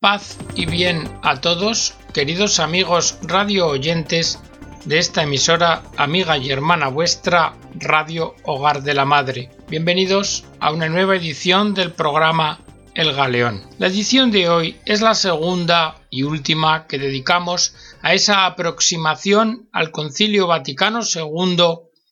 Paz y bien a todos, queridos amigos radio oyentes de esta emisora amiga y hermana vuestra, Radio Hogar de la Madre. Bienvenidos a una nueva edición del programa El Galeón. La edición de hoy es la segunda y última que dedicamos a esa aproximación al Concilio Vaticano II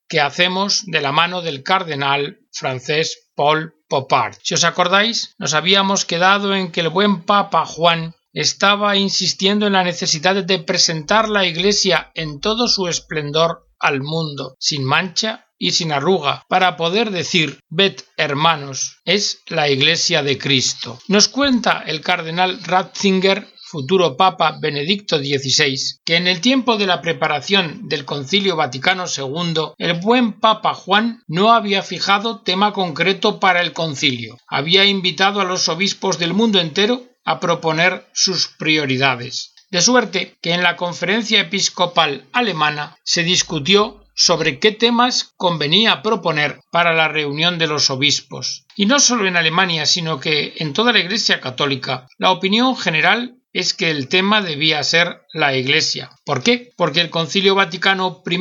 que hacemos de la mano del cardenal francés Paul Popard. Si os acordáis, nos habíamos quedado en que el buen Papa Juan estaba insistiendo en la necesidad de presentar la Iglesia en todo su esplendor al mundo, sin mancha y sin arruga, para poder decir, ved hermanos, es la Iglesia de Cristo. Nos cuenta el cardenal Ratzinger futuro Papa Benedicto XVI, que en el tiempo de la preparación del Concilio Vaticano II, el buen Papa Juan no había fijado tema concreto para el concilio. Había invitado a los obispos del mundo entero a proponer sus prioridades. De suerte que en la conferencia episcopal alemana se discutió sobre qué temas convenía proponer para la reunión de los obispos. Y no solo en Alemania, sino que en toda la Iglesia católica, la opinión general es que el tema debía ser la Iglesia. ¿Por qué? Porque el Concilio Vaticano I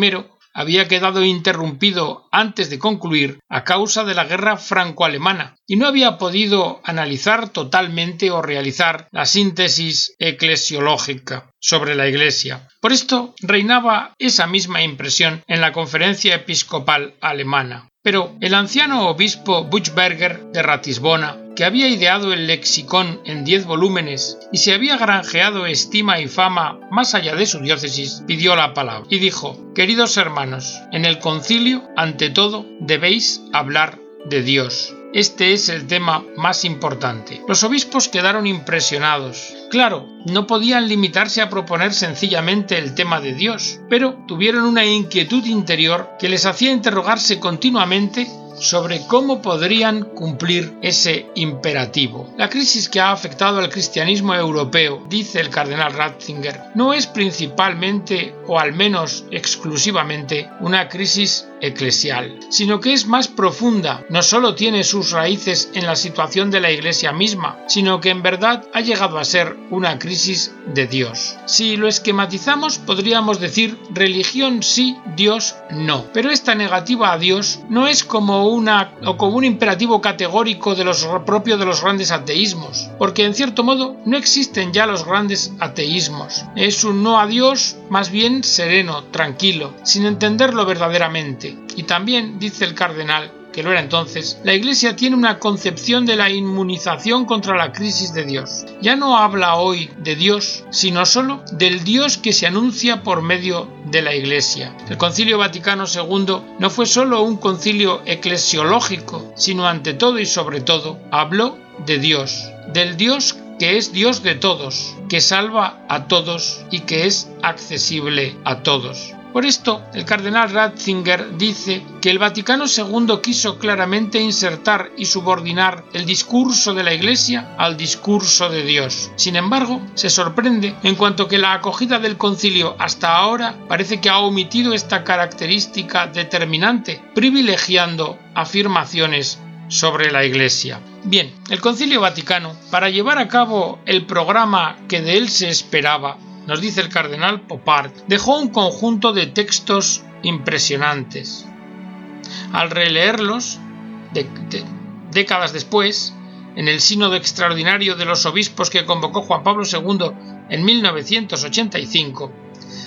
había quedado interrumpido antes de concluir a causa de la guerra franco-alemana y no había podido analizar totalmente o realizar la síntesis eclesiológica sobre la Iglesia. Por esto reinaba esa misma impresión en la conferencia episcopal alemana. Pero el anciano obispo Buchberger de Ratisbona, que había ideado el lexicón en diez volúmenes y se había granjeado estima y fama más allá de su diócesis, pidió la palabra y dijo Queridos hermanos, en el concilio, ante todo, debéis hablar de Dios. Este es el tema más importante. Los obispos quedaron impresionados. Claro, no podían limitarse a proponer sencillamente el tema de Dios, pero tuvieron una inquietud interior que les hacía interrogarse continuamente sobre cómo podrían cumplir ese imperativo. La crisis que ha afectado al cristianismo europeo, dice el cardenal Ratzinger, no es principalmente o al menos exclusivamente una crisis eclesial, sino que es más profunda, no solo tiene sus raíces en la situación de la Iglesia misma, sino que en verdad ha llegado a ser una crisis de Dios. Si lo esquematizamos, podríamos decir religión sí, Dios no. Pero esta negativa a Dios no es como una o como un imperativo categórico de los propio de los grandes ateísmos, porque en cierto modo no existen ya los grandes ateísmos. Es un no a Dios más bien sereno, tranquilo, sin entenderlo verdaderamente y también, dice el cardenal, que lo era entonces, la Iglesia tiene una concepción de la inmunización contra la crisis de Dios. Ya no habla hoy de Dios, sino solo del Dios que se anuncia por medio de la Iglesia. El Concilio Vaticano II no fue solo un concilio eclesiológico, sino ante todo y sobre todo habló de Dios, del Dios que es Dios de todos, que salva a todos y que es accesible a todos. Por esto, el cardenal Ratzinger dice que el Vaticano II quiso claramente insertar y subordinar el discurso de la Iglesia al discurso de Dios. Sin embargo, se sorprende en cuanto que la acogida del concilio hasta ahora parece que ha omitido esta característica determinante, privilegiando afirmaciones sobre la Iglesia. Bien, el Concilio Vaticano, para llevar a cabo el programa que de él se esperaba, nos dice el cardenal Popard, dejó un conjunto de textos impresionantes. Al releerlos, décadas después, en el sínodo extraordinario de los obispos que convocó Juan Pablo II en 1985,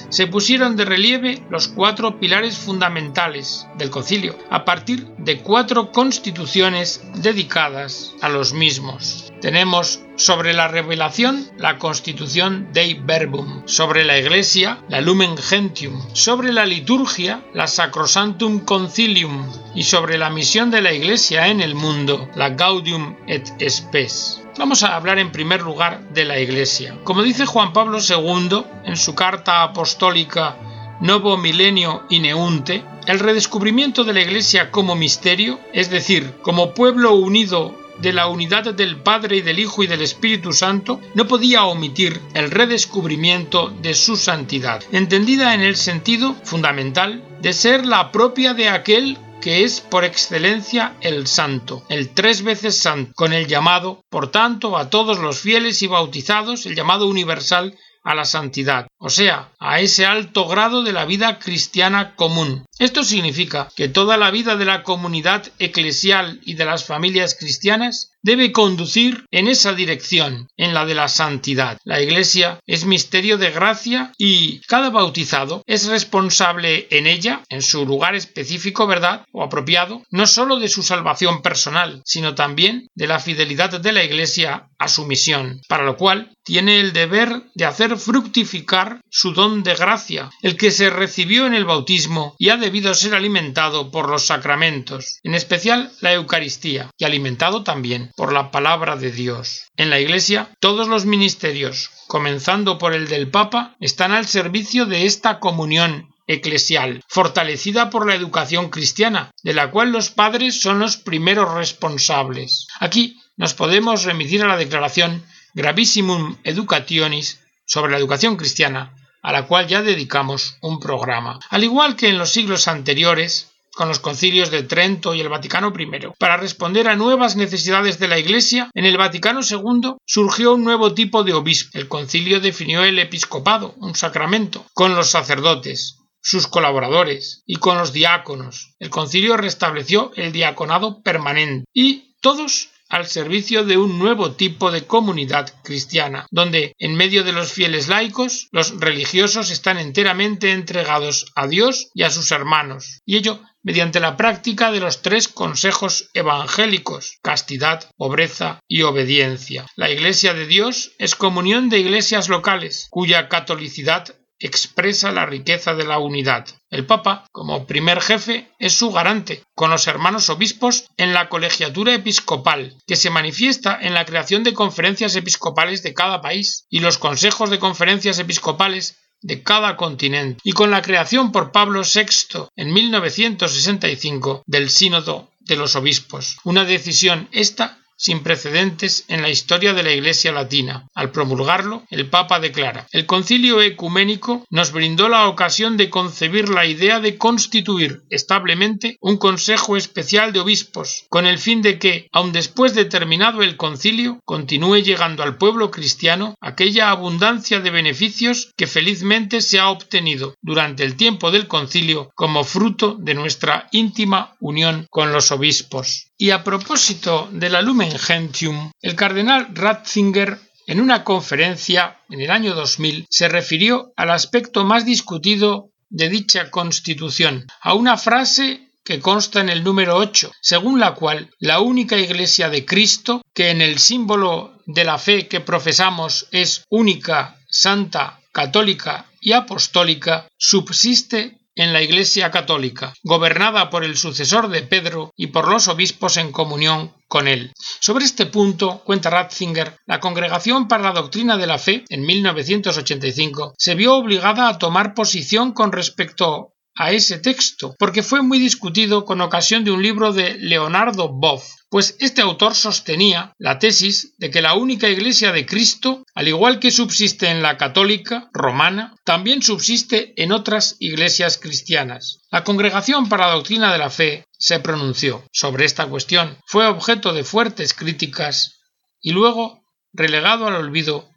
se pusieron de relieve los cuatro pilares fundamentales del concilio, a partir de cuatro constituciones dedicadas a los mismos. Tenemos sobre la revelación la constitución Dei Verbum, sobre la Iglesia la Lumen Gentium, sobre la liturgia la Sacrosantum Concilium y sobre la misión de la Iglesia en el mundo la Gaudium et Spes. Vamos a hablar en primer lugar de la Iglesia. Como dice Juan Pablo II en su carta apostólica Novo Milenio Ineunte, el redescubrimiento de la Iglesia como misterio, es decir, como pueblo unido de la unidad del Padre y del Hijo y del Espíritu Santo, no podía omitir el redescubrimiento de su santidad, entendida en el sentido fundamental de ser la propia de aquel que es por excelencia el santo, el tres veces santo, con el llamado, por tanto, a todos los fieles y bautizados, el llamado universal a la santidad, o sea, a ese alto grado de la vida cristiana común. Esto significa que toda la vida de la comunidad eclesial y de las familias cristianas debe conducir en esa dirección, en la de la santidad. La Iglesia es misterio de gracia y cada bautizado es responsable en ella, en su lugar específico, ¿verdad? o apropiado, no sólo de su salvación personal, sino también de la fidelidad de la Iglesia a su misión, para lo cual tiene el deber de hacer fructificar su don de gracia, el que se recibió en el bautismo y ha debido ser alimentado por los sacramentos, en especial la Eucaristía, y alimentado también por la palabra de Dios. En la Iglesia, todos los ministerios, comenzando por el del Papa, están al servicio de esta comunión eclesial, fortalecida por la educación cristiana, de la cual los padres son los primeros responsables. Aquí nos podemos remitir a la declaración Gravissimum Educationis sobre la educación cristiana, a la cual ya dedicamos un programa. Al igual que en los siglos anteriores, con los concilios de Trento y el Vaticano I. Para responder a nuevas necesidades de la Iglesia, en el Vaticano II surgió un nuevo tipo de obispo. El concilio definió el episcopado, un sacramento, con los sacerdotes, sus colaboradores y con los diáconos. El concilio restableció el diaconado permanente y todos al servicio de un nuevo tipo de comunidad cristiana, donde, en medio de los fieles laicos, los religiosos están enteramente entregados a Dios y a sus hermanos, y ello mediante la práctica de los tres consejos evangélicos castidad, pobreza y obediencia. La Iglesia de Dios es comunión de iglesias locales, cuya catolicidad expresa la riqueza de la unidad. El Papa, como primer jefe, es su garante, con los hermanos obispos en la colegiatura episcopal, que se manifiesta en la creación de conferencias episcopales de cada país y los consejos de conferencias episcopales de cada continente, y con la creación por Pablo VI en 1965 del Sínodo de los Obispos, una decisión esta sin precedentes en la historia de la Iglesia latina. Al promulgarlo, el Papa declara El concilio ecuménico nos brindó la ocasión de concebir la idea de constituir establemente un consejo especial de obispos, con el fin de que, aun después de terminado el concilio, continúe llegando al pueblo cristiano aquella abundancia de beneficios que felizmente se ha obtenido durante el tiempo del concilio como fruto de nuestra íntima unión con los obispos. Y a propósito de la Lumen Gentium, el cardenal Ratzinger en una conferencia en el año 2000 se refirió al aspecto más discutido de dicha constitución, a una frase que consta en el número 8, según la cual la única Iglesia de Cristo, que en el símbolo de la fe que profesamos es única, santa, católica y apostólica, subsiste en la Iglesia católica, gobernada por el sucesor de Pedro y por los obispos en comunión con él. Sobre este punto, cuenta Ratzinger, la Congregación para la Doctrina de la Fe, en 1985, se vio obligada a tomar posición con respecto a ese texto, porque fue muy discutido con ocasión de un libro de Leonardo Boff, pues este autor sostenía la tesis de que la única Iglesia de Cristo, al igual que subsiste en la católica romana, también subsiste en otras iglesias cristianas. La Congregación para la Doctrina de la Fe se pronunció sobre esta cuestión, fue objeto de fuertes críticas y luego relegado al olvido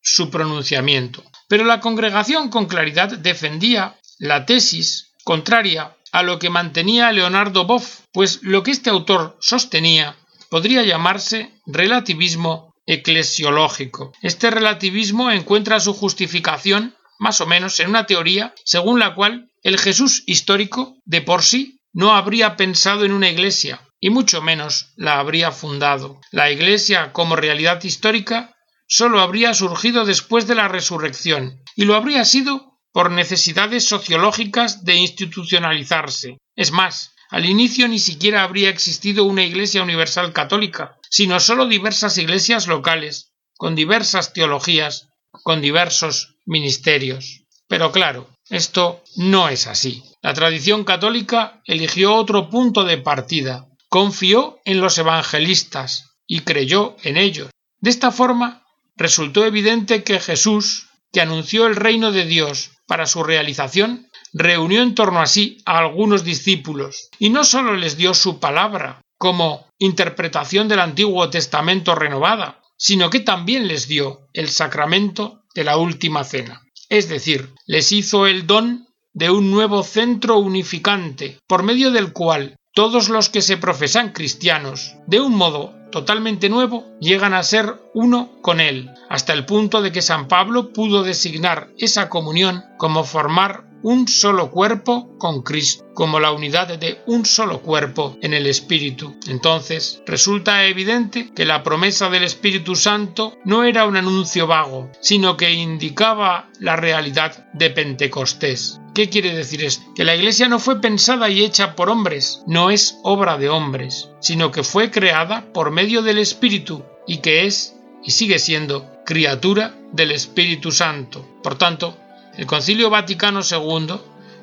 su pronunciamiento. Pero la congregación con claridad defendía la tesis contraria a lo que mantenía Leonardo Boff, pues lo que este autor sostenía podría llamarse relativismo eclesiológico. Este relativismo encuentra su justificación más o menos en una teoría según la cual el Jesús histórico de por sí no habría pensado en una iglesia y mucho menos la habría fundado. La iglesia como realidad histórica sólo habría surgido después de la resurrección y lo habría sido por necesidades sociológicas de institucionalizarse. Es más, al inicio ni siquiera habría existido una Iglesia Universal Católica, sino sólo diversas iglesias locales, con diversas teologías, con diversos ministerios. Pero claro, esto no es así. La tradición católica eligió otro punto de partida, confió en los evangelistas y creyó en ellos. De esta forma, resultó evidente que Jesús, que anunció el reino de Dios para su realización, reunió en torno a sí a algunos discípulos, y no sólo les dio su palabra, como interpretación del Antiguo Testamento renovada, sino que también les dio el sacramento de la última cena. Es decir, les hizo el don de un nuevo centro unificante, por medio del cual todos los que se profesan cristianos, de un modo totalmente nuevo, llegan a ser uno con Él, hasta el punto de que San Pablo pudo designar esa comunión como formar un solo cuerpo con Cristo, como la unidad de un solo cuerpo en el Espíritu. Entonces, resulta evidente que la promesa del Espíritu Santo no era un anuncio vago, sino que indicaba la realidad de Pentecostés. ¿Qué quiere decir esto? Que la Iglesia no fue pensada y hecha por hombres, no es obra de hombres, sino que fue creada por medio del Espíritu y que es y sigue siendo criatura del Espíritu Santo. Por tanto, el Concilio Vaticano II,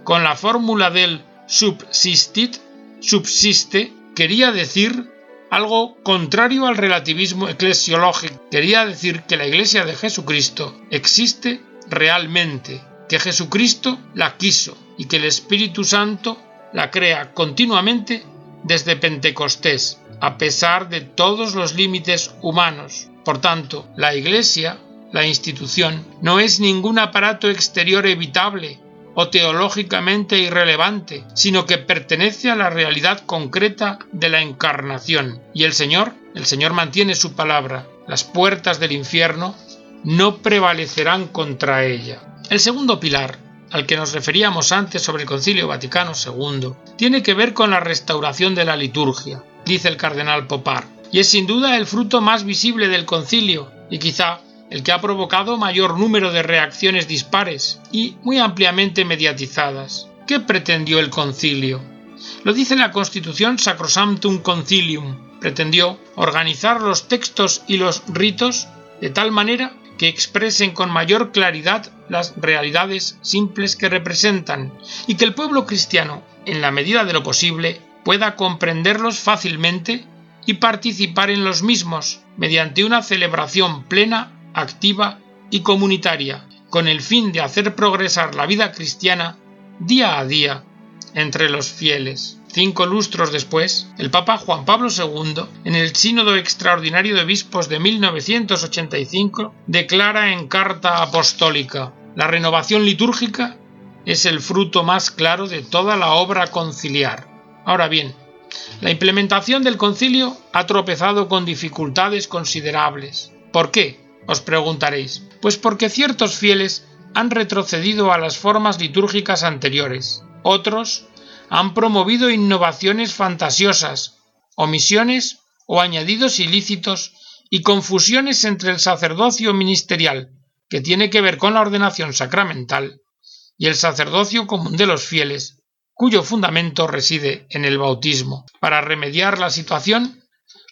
con la fórmula del subsistit, subsiste, quería decir algo contrario al relativismo eclesiológico. Quería decir que la Iglesia de Jesucristo existe realmente, que Jesucristo la quiso y que el Espíritu Santo la crea continuamente desde Pentecostés, a pesar de todos los límites humanos. Por tanto, la Iglesia la institución no es ningún aparato exterior evitable o teológicamente irrelevante, sino que pertenece a la realidad concreta de la encarnación. Y el Señor, el Señor mantiene su palabra. Las puertas del infierno no prevalecerán contra ella. El segundo pilar, al que nos referíamos antes sobre el Concilio Vaticano II, tiene que ver con la restauración de la liturgia, dice el cardenal Popar, y es sin duda el fruto más visible del concilio y quizá el que ha provocado mayor número de reacciones dispares y muy ampliamente mediatizadas. ¿Qué pretendió el concilio? Lo dice la Constitución Sacrosanctum Concilium. Pretendió organizar los textos y los ritos de tal manera que expresen con mayor claridad las realidades simples que representan y que el pueblo cristiano, en la medida de lo posible, pueda comprenderlos fácilmente y participar en los mismos mediante una celebración plena activa y comunitaria, con el fin de hacer progresar la vida cristiana día a día entre los fieles. Cinco lustros después, el Papa Juan Pablo II, en el Sínodo Extraordinario de Obispos de 1985, declara en carta apostólica, la renovación litúrgica es el fruto más claro de toda la obra conciliar. Ahora bien, la implementación del concilio ha tropezado con dificultades considerables. ¿Por qué? Os preguntaréis. Pues porque ciertos fieles han retrocedido a las formas litúrgicas anteriores. Otros han promovido innovaciones fantasiosas, omisiones o añadidos ilícitos y confusiones entre el sacerdocio ministerial, que tiene que ver con la ordenación sacramental, y el sacerdocio común de los fieles, cuyo fundamento reside en el bautismo. Para remediar la situación,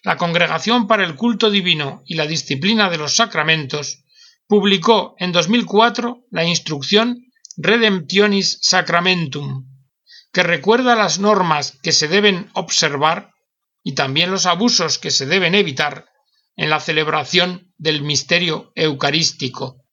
la Congregación para el Culto Divino y la Disciplina de los Sacramentos publicó en 2004 la instrucción Redemptionis Sacramentum, que recuerda las normas que se deben observar y también los abusos que se deben evitar en la celebración del misterio eucarístico,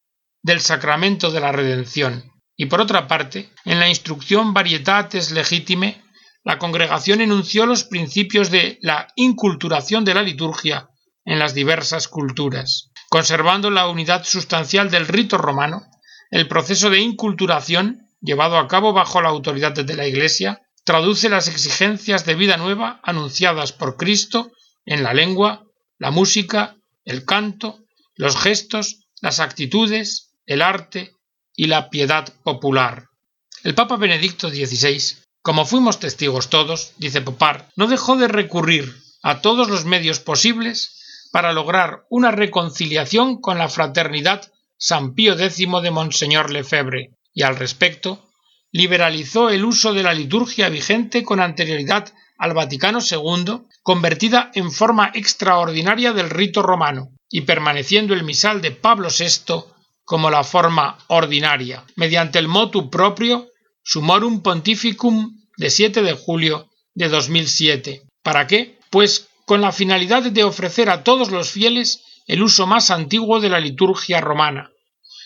del sacramento de la redención. Y por otra parte, en la instrucción Varietates Legitime la congregación enunció los principios de la inculturación de la liturgia en las diversas culturas. Conservando la unidad sustancial del rito romano, el proceso de inculturación, llevado a cabo bajo la autoridad de la Iglesia, traduce las exigencias de vida nueva anunciadas por Cristo en la lengua, la música, el canto, los gestos, las actitudes, el arte y la piedad popular. El Papa Benedicto XVI como fuimos testigos todos, dice Popar, no dejó de recurrir a todos los medios posibles para lograr una reconciliación con la fraternidad San Pío X de Monseñor Lefebvre, y al respecto, liberalizó el uso de la liturgia vigente con anterioridad al Vaticano II, convertida en forma extraordinaria del rito romano, y permaneciendo el misal de Pablo VI como la forma ordinaria, mediante el motu propio Sumorum Pontificum de 7 de julio de 2007. ¿Para qué? Pues con la finalidad de ofrecer a todos los fieles el uso más antiguo de la liturgia romana,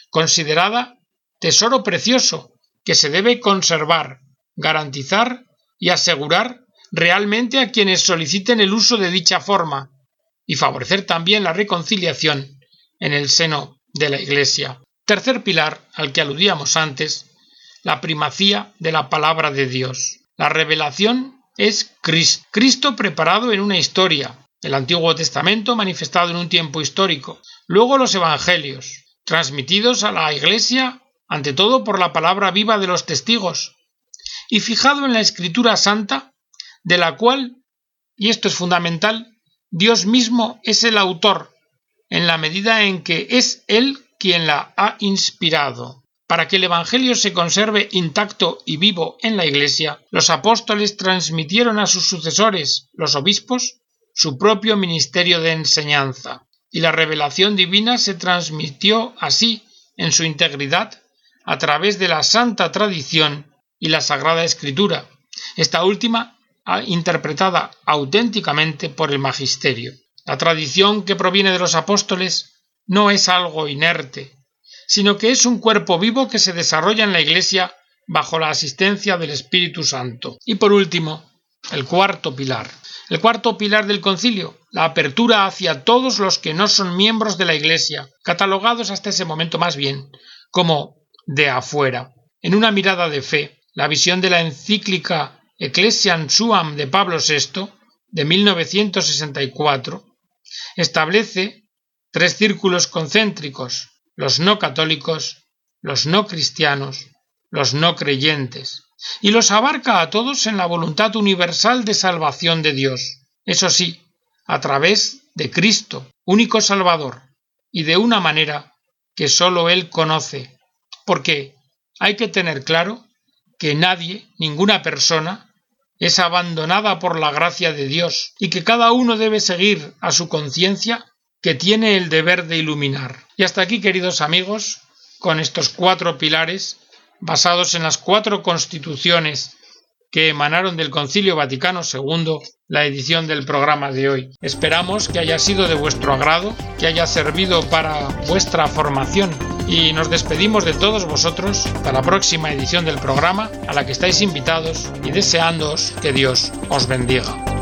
considerada tesoro precioso que se debe conservar, garantizar y asegurar realmente a quienes soliciten el uso de dicha forma y favorecer también la reconciliación en el seno de la Iglesia. Tercer pilar al que aludíamos antes, la primacía de la palabra de Dios. La revelación es Cristo, Cristo preparado en una historia, el Antiguo Testamento manifestado en un tiempo histórico, luego los Evangelios, transmitidos a la Iglesia ante todo por la palabra viva de los testigos, y fijado en la Escritura Santa, de la cual, y esto es fundamental, Dios mismo es el autor, en la medida en que es Él quien la ha inspirado. Para que el Evangelio se conserve intacto y vivo en la Iglesia, los apóstoles transmitieron a sus sucesores, los obispos, su propio ministerio de enseñanza, y la revelación divina se transmitió así, en su integridad, a través de la santa tradición y la sagrada escritura, esta última interpretada auténticamente por el magisterio. La tradición que proviene de los apóstoles no es algo inerte, sino que es un cuerpo vivo que se desarrolla en la Iglesia bajo la asistencia del Espíritu Santo. Y por último, el cuarto pilar. El cuarto pilar del concilio, la apertura hacia todos los que no son miembros de la Iglesia, catalogados hasta ese momento más bien como de afuera. En una mirada de fe, la visión de la encíclica Ecclesiam Suam de Pablo VI de 1964 establece tres círculos concéntricos, los no católicos, los no cristianos, los no creyentes, y los abarca a todos en la voluntad universal de salvación de Dios, eso sí, a través de Cristo, único Salvador, y de una manera que sólo Él conoce, porque hay que tener claro que nadie, ninguna persona, es abandonada por la gracia de Dios, y que cada uno debe seguir a su conciencia que tiene el deber de iluminar. Y hasta aquí, queridos amigos, con estos cuatro pilares, basados en las cuatro constituciones que emanaron del Concilio Vaticano II, la edición del programa de hoy. Esperamos que haya sido de vuestro agrado, que haya servido para vuestra formación y nos despedimos de todos vosotros hasta la próxima edición del programa a la que estáis invitados y deseándoos que Dios os bendiga.